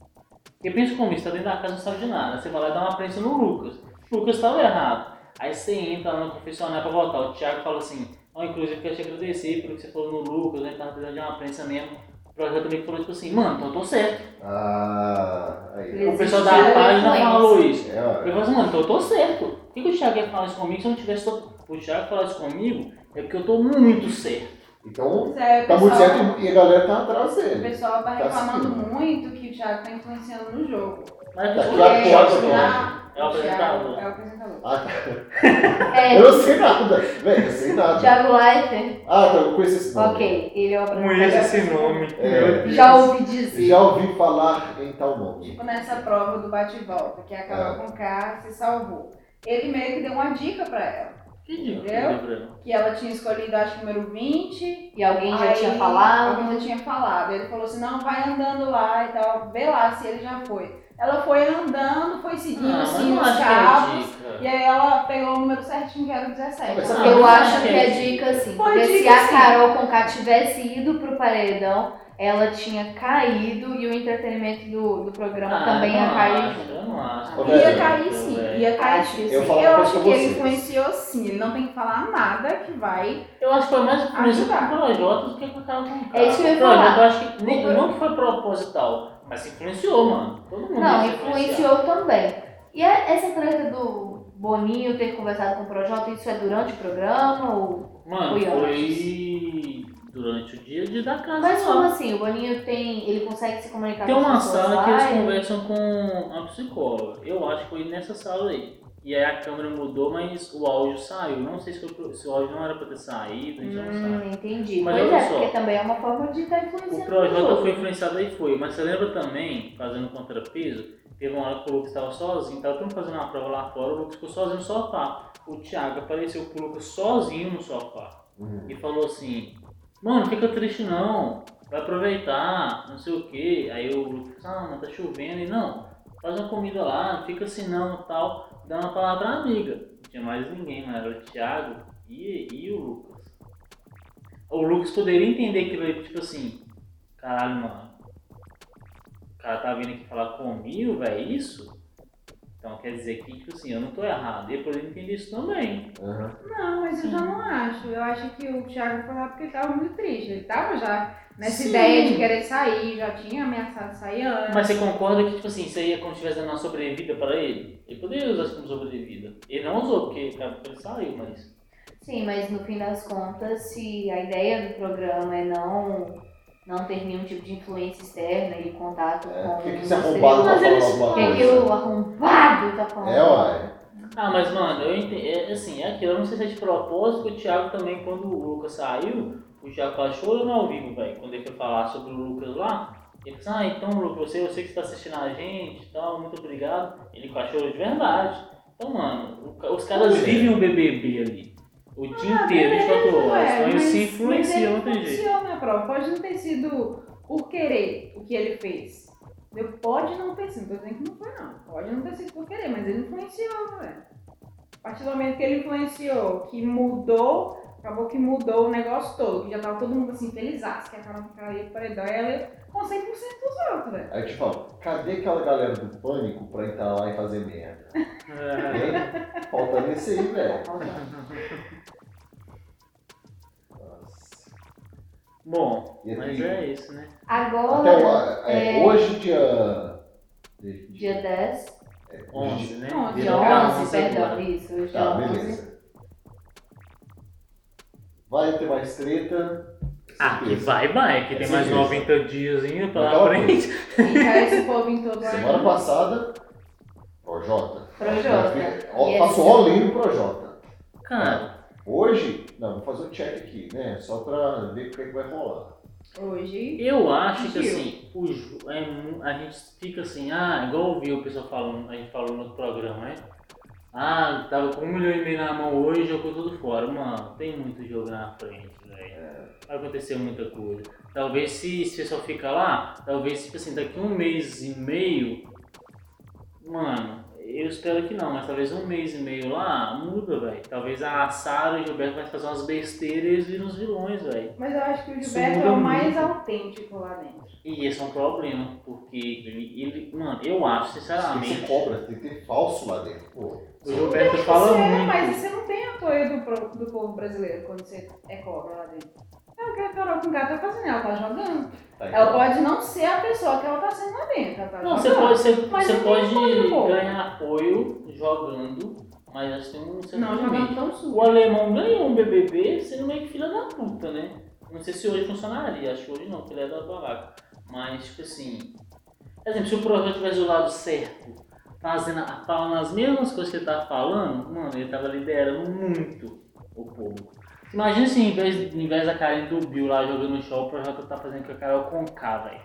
Porque pensa como isso, tá dentro da casa não sabe de nada. Você vai lá e dá uma prensa no Lucas. O Lucas estava errado. Aí você entra lá no confessionário pra votar. O Thiago fala assim, ó, inclusive quero te agradecer pelo que você falou no Lucas, gente tava precisando de uma prensa mesmo. O projeto também falou tipo assim, mano, então eu tô certo. Ah, aí. Ele- O pessoal da página falou isso. É, Eu falei assim, mano, então eu tô certo. Por que, que o Thiago ia falar isso comigo se eu não tivesse. O Thiago falar isso comigo é porque eu tô muito certo. Então, é, o tá muito pessoal- certo e a galera tá atrás O dele. pessoal tá Tá reclamando seguindo. muito que o Thiago tá influenciando no jogo. Mas Daqui o a Thiago pouco, também na- é o apresentador. É o apresentador. Ah, tá. *laughs* É, Eu não sei nada, velho, eu sei nada. Thiago Leifert. Ah, tá, eu conheço esse nome. Ok, ele é o Conheço apresentador. esse nome. É. Já ouvi dizer. Já ouvi falar em tal nome. Tipo nessa prova do bate-volta, que a Carol É. Conká se salvou. Ele meio que deu uma dica pra ela. Que Entendeu? Que ela tinha escolhido, acho que o número 20. E alguém já aí tinha falado. Alguém já tinha falado. Ele falou assim, não, vai andando lá e tal. Vê lá se ele já foi. Ela foi andando, foi seguindo assim os é cabos. E aí ela pegou o número certinho, que era o 17. Mas Eu não acho que é dica sim. Foi Porque se a. Carol Conká tivesse ido pro paredão, ela tinha caído e o entretenimento do, do programa Ah, também ia cair acho, junto. Eu não acho. Ô, Ia cair sim, ia cair Acho sim. Eu Eu acho que ele vocês. influenciou sim. Ele não tem que falar nada que vai. Eu acho que foi mais influência Ajudar. com o Projota do que com o Carol Conká. É isso que eu ia falar. eu acho que nem, não que foi proposital, mas influenciou, mano. Todo mundo Não, influenciou também. E é- essa treta do Boninho ter conversado com o Projota, isso é durante o programa ou... Mano, Foi foi durante o dia de dar casa Mas lá. como assim? O Boninho tem... ele consegue se comunicar Tem com uma as pessoas sala lá que eles e- conversam com a psicóloga. Eu acho que foi nessa sala aí. e aí a câmera mudou, mas o áudio saiu. Não sei se, foi, se o áudio não era pra ter saído, a gente não. Hum, entendi. Mas pois olha é, só. porque também é uma forma de estar O influenciando os Projota foi influenciado aí foi, mas você lembra também, fazendo contrapeso, teve uma hora que o Lucas estava sozinho, tava todo mundo fazendo uma prova lá fora, o Lucas ficou sozinho no sofá. O Thiago apareceu com o Lucas sozinho no sofá Uhum. e falou assim, mano, não fica triste não, vai aproveitar, não sei o que. Aí o Lucas, ah, mas tá chovendo, e não, faz uma comida lá, não fica assim não tal, dá uma palavra amiga. Não tinha mais ninguém, mas era o Thiago e, e o Lucas. O Lucas poderia entender aquilo ali, tipo assim, caralho, mano, o cara tá vindo aqui falar comigo, velho, isso? Então quer dizer que, tipo assim, eu não tô errado. Ele poderia entender isso também. Uhum. Não, mas eu já não acho. Eu acho que o Thiago foi lá porque ele tava muito triste. Ele tava já nessa Sim. ideia de querer sair, já tinha ameaçado sair antes. Mas você concorda que, tipo assim, isso aí é como se estivesse dando uma sobrevida pra ele? Ele poderia usar isso como sobrevida. Ele não usou, porque ele saiu, mas. Sim, mas no fim das contas, se a ideia do programa é não, não ter nenhum tipo de influência externa e contato É, com que que esse arrombado alguma O que, que coisa? Tá falando? É, uai. Ah, mas mano, eu entendi. É, assim, é aquilo. Eu não sei se é de propósito, que o Thiago também, quando o Lucas saiu, o Thiago quase chorando ao vivo, velho. Quando ele foi falar sobre o Lucas lá, ele disse, ah, então, Lucas, você, eu sei que você tá assistindo a gente e tal, muito obrigado. Ele chorou de verdade. Então, mano, os caras quê? vivem o BBB ali. O dia Ah, inteiro, beleza, 24 horas. Então eles mas- se ele não tem jeito. influenciou, né, prova? Pode não ter sido por querer o que ele fez. Eu- Pode não ter sido, não tô dizendo que não foi não. Pode não ter sido por querer, mas ele influenciou, velho. A partir do momento que ele influenciou, que mudou, acabou que mudou o negócio todo, que já tava todo mundo assim, felizaço, que a Carol ficaria paredão, e ela com 100% dos outros, velho. Aí eu te falo, cadê aquela galera do pânico pra entrar lá e fazer merda? *laughs* É. Falta nesse aí, velho. *laughs* Bom, E mas é isso, né? Agora, Até o, é, é- hoje, dia. dia 10, é, hoje, 11, né? Onze, dia Virou Dia 11, 11 perdão, agora. isso, hoje Tá, dia 11. beleza. Vai ter mais treta. Ah, que vai, vai, que tem É mais certeza. 90 dias ainda pela Aquela frente. Cai esse povo em todo Semana passada, Projota. Projota. Yes. Faço all-in no Projota. Cara, Hoje, não, vou fazer o check aqui, né? Só pra ver o que, é que vai rolar. Hoje. eu acho que assim, o, é a gente fica assim, ah, igual eu vi o pessoal falando, a gente falou no outro programa, né? Ah, tava com um milhão e meio na mão hoje, jogou tudo fora. Mano, tem muito jogo na frente, velho. Vai acontecer muita coisa. Talvez se, se o pessoal ficar lá, talvez, tipo assim, daqui um mês e meio, mano, eu espero que não, mas talvez um mês e meio lá, muda, velho. Talvez a Sara e o Gilberto vai fazer umas besteiras e viram os vilões, velho. Mas eu acho que o Gilberto é o mais muito. autêntico lá dentro. E esse é um problema, porque ele, ele mano, eu acho, Tem que sinceramente, ser cobra, tem que ter falso lá dentro. Pô. o Gilberto fala Você é, muito. mas você não tem apoio do, do povo brasileiro quando você é cobra lá dentro. É o que a Carol com tá fazendo, ela tá jogando. Tá, Ela pode não ser a pessoa que ela tá sendo lá dentro. Ela tá Não, você jogando. pode, você, Mas você não tem pode ganhar apoio jogando, mas acho que tem um certo Não, jogando tão sujo. O alemão ganhou um BBB sendo meio que filha da puta, né? Não sei se hoje funcionaria, acho que hoje não, porque ele é da babaca. Mas, tipo assim, por exemplo, se o projeto tivesse do lado certo, fazendo, falando as mesmas coisas que ele tava falando, mano, ele tava liderando muito o povo. Imagina se em vez, em vez da Karen do Bill lá jogando no show, o projeto tá fazendo com a Carol Conká, velho.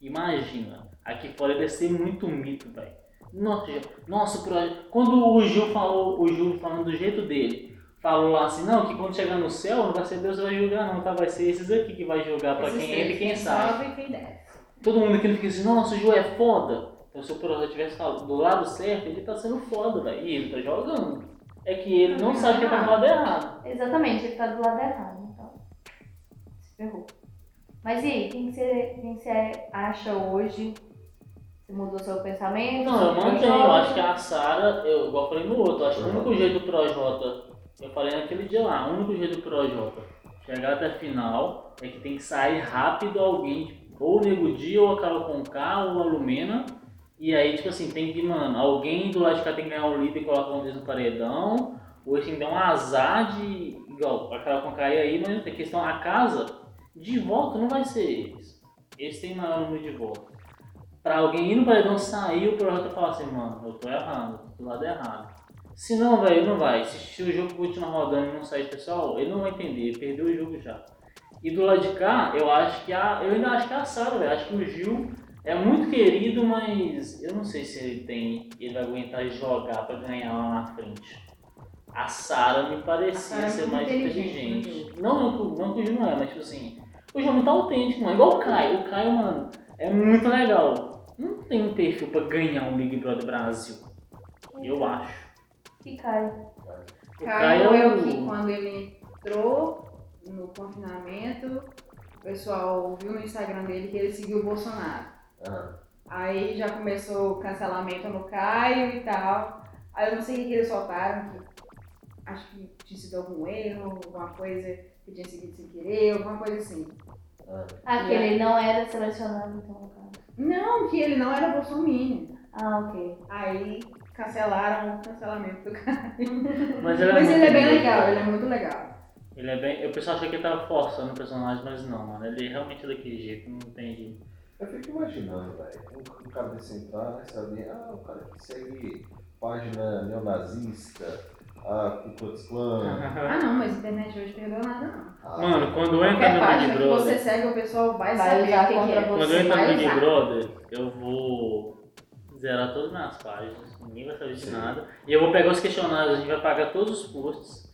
Imagina, aqui fora deve ser muito mito, velho. Nossa, nossa, o projeto. Quando o Gil falou, o Gil falando do jeito dele, falou lá assim, não, que quando chegar no céu, não vai ser Deus que vai julgar, não, tá? Vai ser esses aqui que vai julgar pra Esses quem entra e quem sai. e desce. Todo mundo aqui fica assim, nossa, o Gil é foda. Então se o projeto tivesse falado do lado certo, ele tá sendo foda, velho. E ele tá jogando. É que ele não sabe que ele tá do lado errado. Exatamente, ele tá do lado errado, então. Se ferrou. Mas e aí, quem que você, quem que você acha hoje? Você mudou seu pensamento? Não, eu mantenho. Eu acho que a Sara, eu, igual eu falei no outro, acho que o único jeito do Projota, eu falei naquele dia lá, o único jeito do Projota chegar até a final é que tem que sair rápido alguém, tipo, ou o Nego Di, ou a Carol Conká, ou a Lumena. E aí, tipo assim, tem que, mano, alguém do lado de cá tem que ganhar o líder e colocar um deles no paredão. Ou que dar um azar de. Igual, a Carol Conká ia aí, mas tem questão, a casa de volta não vai ser eles. Eles têm maior número de votos. Pra alguém ir no paredão sair, o Projota falar assim, mano, eu tô errado, tô do lado errado. Se não, velho, não vai. Se, se o jogo continuar rodando e não sair pessoal, ele não vai entender, ele perdeu o jogo já. E do lado de cá, eu acho que a. Eu ainda acho que é a Sara, velho. Acho que o Gil é muito querido, mas eu não sei se ele tem. Ele vai aguentar jogar pra ganhar lá na frente. A Sara me parecia Sarah é ser mais inteligente inteligente. Não, não, que o- não que o não é, mas tipo assim. O Gil é muito autêntico, mano. Igual o Caio. O Caio, mano, é muito legal. Não tem um perfil pra ganhar um Big Brother Brasil. Eu acho. E cai. O Caio é o o- que quando ele entrou no confinamento, o pessoal viu no Instagram dele que ele seguiu o Bolsonaro. Ah, Aí já começou o cancelamento no Caio e tal. Aí eu não sei o que eles soltaram, que acho que tinha sido algum erro, alguma coisa que tinha seguido sem querer, alguma coisa assim. ah. Ah, que ele não era selecionado, então, no caso. Não, que ele não era bolsominion. Ah, ok. Aí cancelaram o cancelamento do Caio. *laughs* Mas ele é, Mas ele é bem doido. legal, ele é muito legal. Ele é bem. O pessoal achou que ele tava forçando o personagem, mas não, mano. Ele realmente é daquele jeito, não tem jeito. Eu fico imaginando, velho, um, um cara desse entrar, né, saber, ah, o cara que segue página neonazista, a Ku Klux Klan. *laughs* Ah não, mas a internet hoje perdeu nada não. ah, Mano, quando eu entrar Qualquer no Big que você Brother. segue, o pessoal vai, Vai saber usar contra é. você. Quando Vai no Big usar. Brother, eu vou zerar todas as minhas páginas, ninguém vai saber de nada. E eu vou pegar os questionários, a gente vai pagar todos os posts.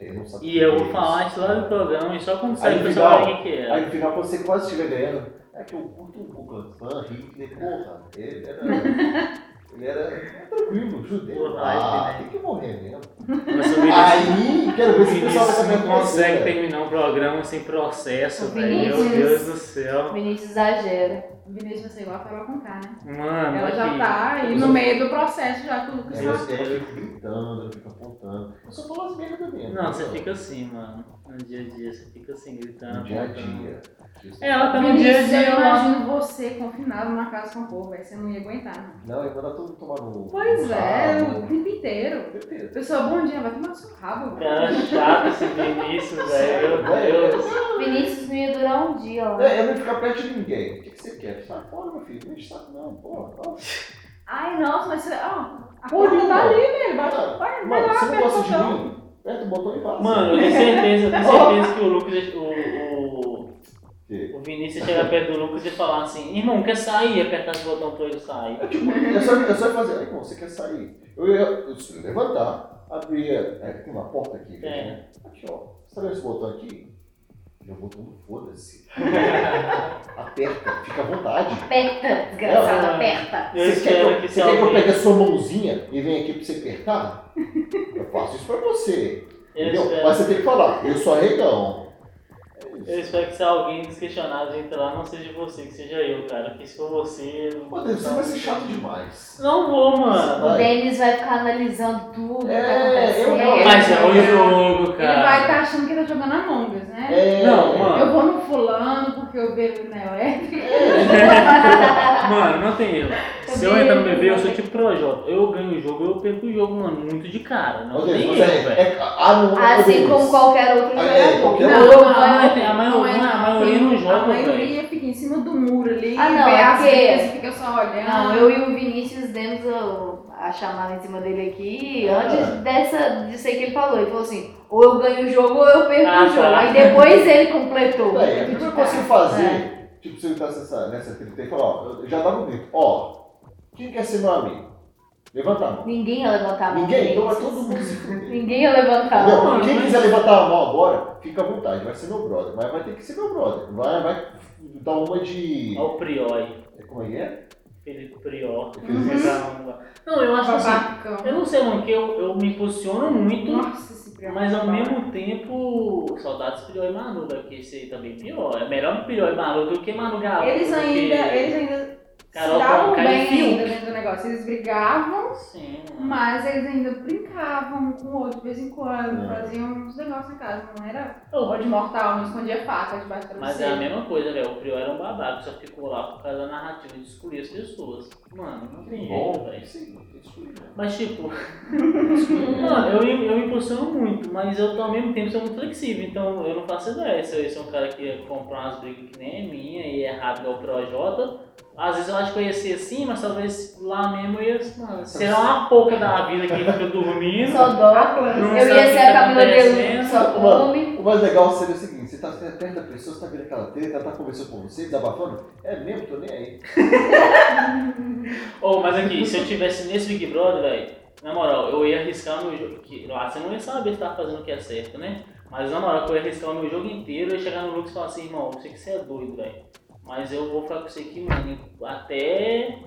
É, E eu o que vou é falar isso. lá no programa, e só quando sair o pessoal o que é. Aí no final, você quase estiver ganhando, é que eu curto o Ku Klux Klan, Hitler, porra, ele era. *laughs* ele era tranquilo, judeu. Ah, né? tem que morrer mesmo. O Aí, quero ver o se o pessoal vai Vinícius saber não consegue terminar um programa sem processo, O velho. Meu Deus do céu. Vinícius exagera. O Vinícius vai ser igual a Carol Conká, né? Mano, Ela já aqui. tá aí no meio do processo já que o Lucas tá. ela fica gritando, ela fica apontando. Eu só falo as merdas mesmo. Não, você fica assim, mano. No dia a dia, você fica assim, gritando. No dia a dia. Ela tá no dia a eu dia lá. imagino você confinado numa casa com o povo, aí você não ia aguentar. Não. Não, eu vou dar tudo tomar no. Pois é, o tempo inteiro. Pessoal, bom dia, vai tomar no seu rabo, velho. Cara chato esse Vinícius, velho. Meu *laughs* Deus. Vinícius não ia durar um dia lá. É, eu não ia ficar perto de ninguém. O que, que você quer? Sai fora, meu filho. Não enche saco, não. Porra, ó. Ai, nossa, mas você. Ó, a Porra, porta tá ali, velho. Bate, vai, vai Mano, lá, você não aperta o gosta de botão. mim? Aperta o botão e vaza. Mano, eu tenho certeza, eu tenho *laughs* certeza que o Lucas, o, o, Que? o Vinícius chegar perto do Lucas e falar assim, irmão, quer sair? Apertar esse botão pra ele sair. É tipo, é só, é só fazer. Aí, irmão, você quer sair? Eu ia eu ia levantar, abrir. É, tem uma porta aqui. Tem. né? Aqui, ó. Você tá vendo esse botão aqui? Meu botão, foda-se. *laughs* Aperta, fica à vontade. Aperta, desgraçado, Não, aperta. Eu Você quer, que espero eu, que você quer que eu pegue a sua mãozinha e venha aqui pra você apertar? Eu faço isso pra você. Eu Entendeu? espero, Mas você tem que falar, eu sou arregão. É eu espero que se alguém dos questionados entrar lá, não seja você, que seja eu, cara. Porque se for você... Pô, Deus, você vai ser chato demais. Não vou, mano. O Vai. Denis vai ficar analisando tudo que É, tá acontecendo. eu não. Mas é o Ele jogo, cara. Ele vai estar achando que ele tá jogando Among Us, né? É, Não, mano. Eu vou no fulano porque eu bebo na elétrica. *laughs* Mano, não tem erro. Se eu entrar no BB, eu sou tipo Projota. Eu ganho o jogo, eu perco o jogo, mano, muito de cara. Não tem erro, é, velho. é, ah, ô, Assim como qualquer outro é, jogador. Não, Não, não, não, não, tem- a maioria, não é- a maioria não tem- joga, A velho. Cima do muro ali, Ah, não, vê é as e fica só olhando. Não, eu e o Vinícius demos o- a chamada em cima dele aqui antes dessa, disso aí que ele falou. Ele falou assim, ou eu ganho o jogo ou eu perco Ah, o jogo. tá. Aí depois ele completou. A primeira coisa que eu fazer, É. tipo, se eu entrasse nessa, nessa treta e falar, ó, já dava um grito, ó, quem quer ser meu amigo? Levanta a mão. Ninguém ia levantar a mão. Ninguém? Então vai Vinícius. todo mundo se fuder. Ninguém ia levantar a mão. Quem quiser levantar a mão agora, fica à vontade, vai ser meu brother. Mas vai ter que ser meu brother. Vai, vai dar uma de. Olha o Prior. Como é que é? Felipe Prior. Uhum. Não, eu acho assim. Eu não sei, mano, que eu, eu me posiciono muito, Nossa, esse Prior mas ao é mesmo tempo, saudades Prior e Manu, né? Porque esse aí também é pior. É melhor Prior e Manu do que Manu Garoto. Eles porque ainda, eles ainda Carol se davam bem ainda dentro do negócio. Eles brigavam, Sim, mano. mas eles ainda brincavam um com o outro de vez em quando, É. faziam uns negócios na casa. Não era Oh, ódio mortal, não escondia faca debaixo da Mas é a mesma coisa, velho. O Prior era um babaca, só ficou lá por causa da narrativa de escolher as pessoas. Mano, não tem jeito, Bom, velho. não. Mas tipo, *laughs* mano, eu, eu me impulsiono muito, mas eu ao mesmo tempo sou muito flexível, então eu não faço ideia se eu sou um cara que ia comprar umas brigas que nem é minha e é rápido ao Projota. Às vezes eu acho que eu ia ser assim, mas talvez lá mesmo eu ia, mano, ser uma pouca da vida que fica dormindo. Só dó. Não Eu ia ser a tá acontecendo. só come. o mais legal seria o seguinte, você tá perto da pessoa, você tá vendo aquela treta, ela tá conversando com você, desabafando, é mesmo, tô nem aí. *laughs* Oh, mas aqui, se eu tivesse nesse Big Brother, velho, na moral, eu ia arriscar o meu jogo. Que lá você não ia saber se tá fazendo o que é certo, né? Mas na moral, eu ia arriscar o meu jogo inteiro, eu ia chegar no Lucas e falar assim, irmão, eu sei que você é doido, velho. Mas eu vou ficar com você aqui, mano, até.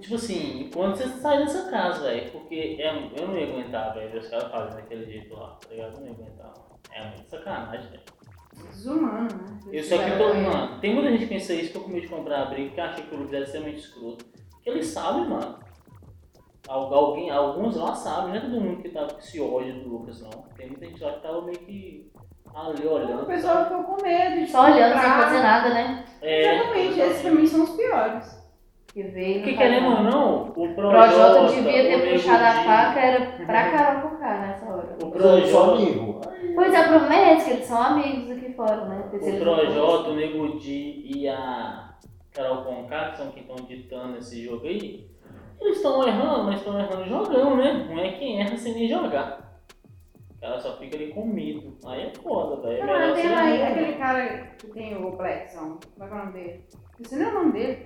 Tipo assim, enquanto você sair dessa casa, velho. Porque é- eu não ia aguentar, velho, os caras fazendo daquele jeito lá, tá ligado? Eu não ia aguentar. É muito sacanagem, velho. Desumano, né? Eu só que tô, mano, tem muita gente que pensa isso, tô com medo de comprar a briga, que acha que o Lucas é extremamente escroto. Porque ele sabe, mano. Al- Alguém, alguns lá sabem, não é todo mundo que tava com esse ódio do Lucas, não. Tem muita gente lá que tava meio que ali O olhando. pessoal ficou com medo de Só olhando sem fazer nada, né? É, Exatamente, esses pra mim são os piores. Que veio. Porque querendo ou não, o O Projota, Projota devia o ter puxado a faca, era pra Carol com K nessa hora. O Projota, amigo. Pois é, o problema é que eles são amigos aqui fora, né? O Projota, o Nego Di e a Carol Conká, que são quem estão ditando esse jogo aí, eles estão errando, mas estão errando jogando, né? Não é quem erra sem nem jogar. Cara só fica ali com medo. Aí é foda, velho. É Não, melhor tem aí aquele cara que tem o Blackson. Como é que é o nome dele? Você não é o nome dele?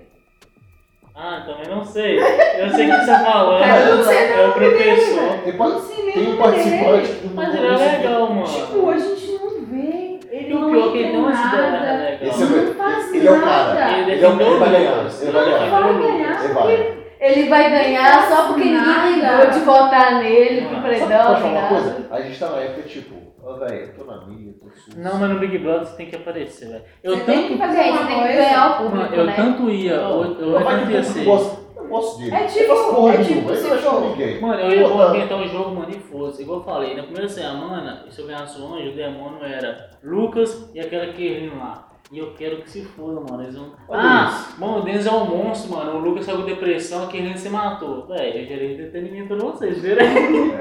Ah, também não sei. Eu sei o que você falou. Eu não sei É o professor. tem, Não sei um participante do Mas ele é legal, mano. Tipo, a gente não vê. Ele não pior é que ele umas ideias nada. legais. Esse é Não ele é o cara. Ele Ele, é o- ele vai ganhar. Ele vai Não ganhar. vai ganhar. Ele vai. Ganhar só porque ninguém lembrou de votar nele pro predão. pode falar uma nada. coisa? A gente tá na época, tipo, ó, velho, eu tô na minha, eu tô sujo. Não, mas no Big Brother você tem que aparecer, velho. Eu Você tem tanto. que fazer uma tem que ganhar o público, Mano, eu né? tanto ia. Eu, eu, eu Vai que tanto ia eu ser. eu gosto dele. É tipo- Eu porra é tipo eu se não acho for- ninguém. Mano, eu ia Pô, tá. movimentar o jogo, mano, e fosse. Igual eu falei, na primeira semana, se eu ganhasse o anjo, o demônio era Lucas e aquela Kerlin lá. E eu quero que se foda, mano. Eles vão. Ah, mano, o Denis é um monstro, mano. O Lucas saiu com depressão, a Kerlin se matou. Véi, eu gerei entretenimento pra vocês, viram? *laughs*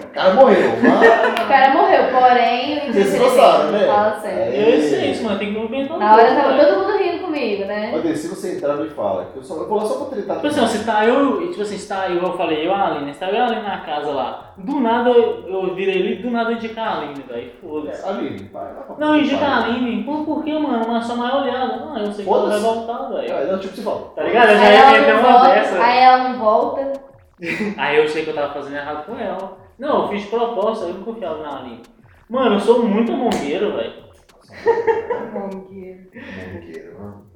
O cara morreu, mas... O cara morreu, porém, o Vocês gostaram, né? Fala sério. É. Eu sei isso, mano. Tem que movimentar o Na hora tava todo mundo comigo, né? Olha, se você entrar me fala, que eu, só, eu vou lá só pra tretar. Tipo assim, ó, se tá eu, tipo assim, se tá eu, eu falei, eu a Aline, se tá eu e a Aline na casa lá, do nada eu, eu virei ali, do nada eu indicar a Aline, velho, foda-se. É, Aline, vai lá pra Não, indica a Aline. Aline, por, que, mano? Uma só mais olhada. Não, eu sei que ela vai voltar, velho. É, não, tipo, você fala. Tá ligado? Eu já Aí ia meter não uma volta, dessa. aí ela não volta. *laughs* Aí eu sei que eu tava fazendo errado com ela. Não, eu fiz proposta, eu não confiava na Aline. Mano, eu sou muito mongueiro, velho. *laughs* Mongueiro. Mongueiro, mano.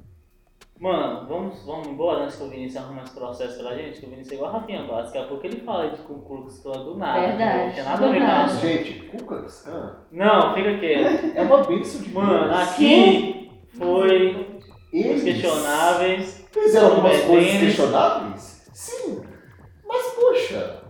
Mano, vamos, vamos embora antes que o Vinícius arrume esse processo pra gente, que o Vinícius é igual a Rafinha Bastos. Daqui a pouco ele fala de concurso que do nada. Verdade, Não tinha nada a ver com. Gente, Cuca Scan Não, fica quieto. é uma bênção de Mano, Deus. aqui foi os Eles questionáveis. fizeram algumas é coisas questionáveis? Sim. Mas, poxa,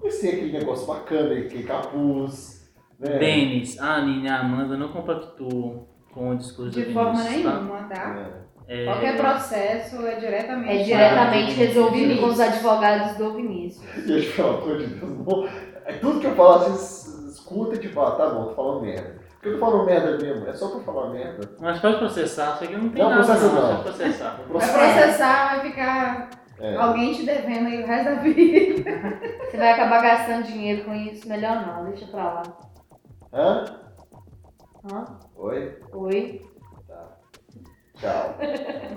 eles têm aquele negócio bacana, aquele capuz, né? Denis, a Aline e a Amanda não compactuam com o discurso do De forma tá? nenhuma, tá? É. É, Qualquer processo é diretamente. É diretamente Vinícius. resolvido com os advogados do Vinícius. Gente, pelo amor de Deus, é tudo que eu falo, vocês escuta e tipo, ah, tá bom, tô falando merda. Porque eu tô falando merda mesmo, é só pra falar merda. Mas pode processar, isso aqui não tem Não, nada processa não, não. processar. Vai processar, vai ficar É. alguém te devendo aí o resto da vida. Você vai acabar gastando dinheiro com isso, melhor não, deixa pra lá. Hã? Hã? Oi? Oi? Tchau.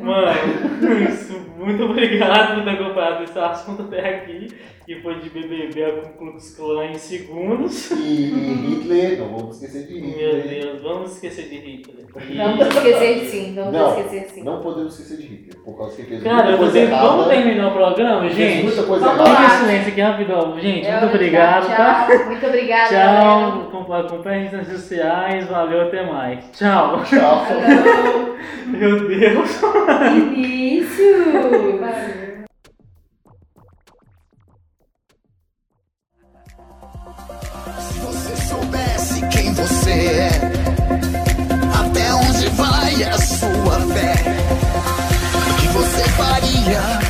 Mano, *laughs* isso, muito obrigado por ter acompanhado esse assunto até aqui, que foi de BBB a Ku Klux Klan em segundos. E Hitler, não vamos esquecer de Meu Hitler. Deus, vamos esquecer de Hitler. E- Vamos esquecer sim, vamos Não, esquecer sim. Não podemos esquecer de Hitler, por causa que fez Cara, muita coisa errada. vamos terminar o programa, Fez gente? muita coisa Vamos errada. lá. Fica em silêncio aqui rapidão. Gente, muito Eu- obrigado, tá? Tchau, muito obrigada. galera. Tchau, acompanhe nas redes sociais, valeu, até mais. Tchau. Tchau. Meu Deus. Início! Se *laughs* até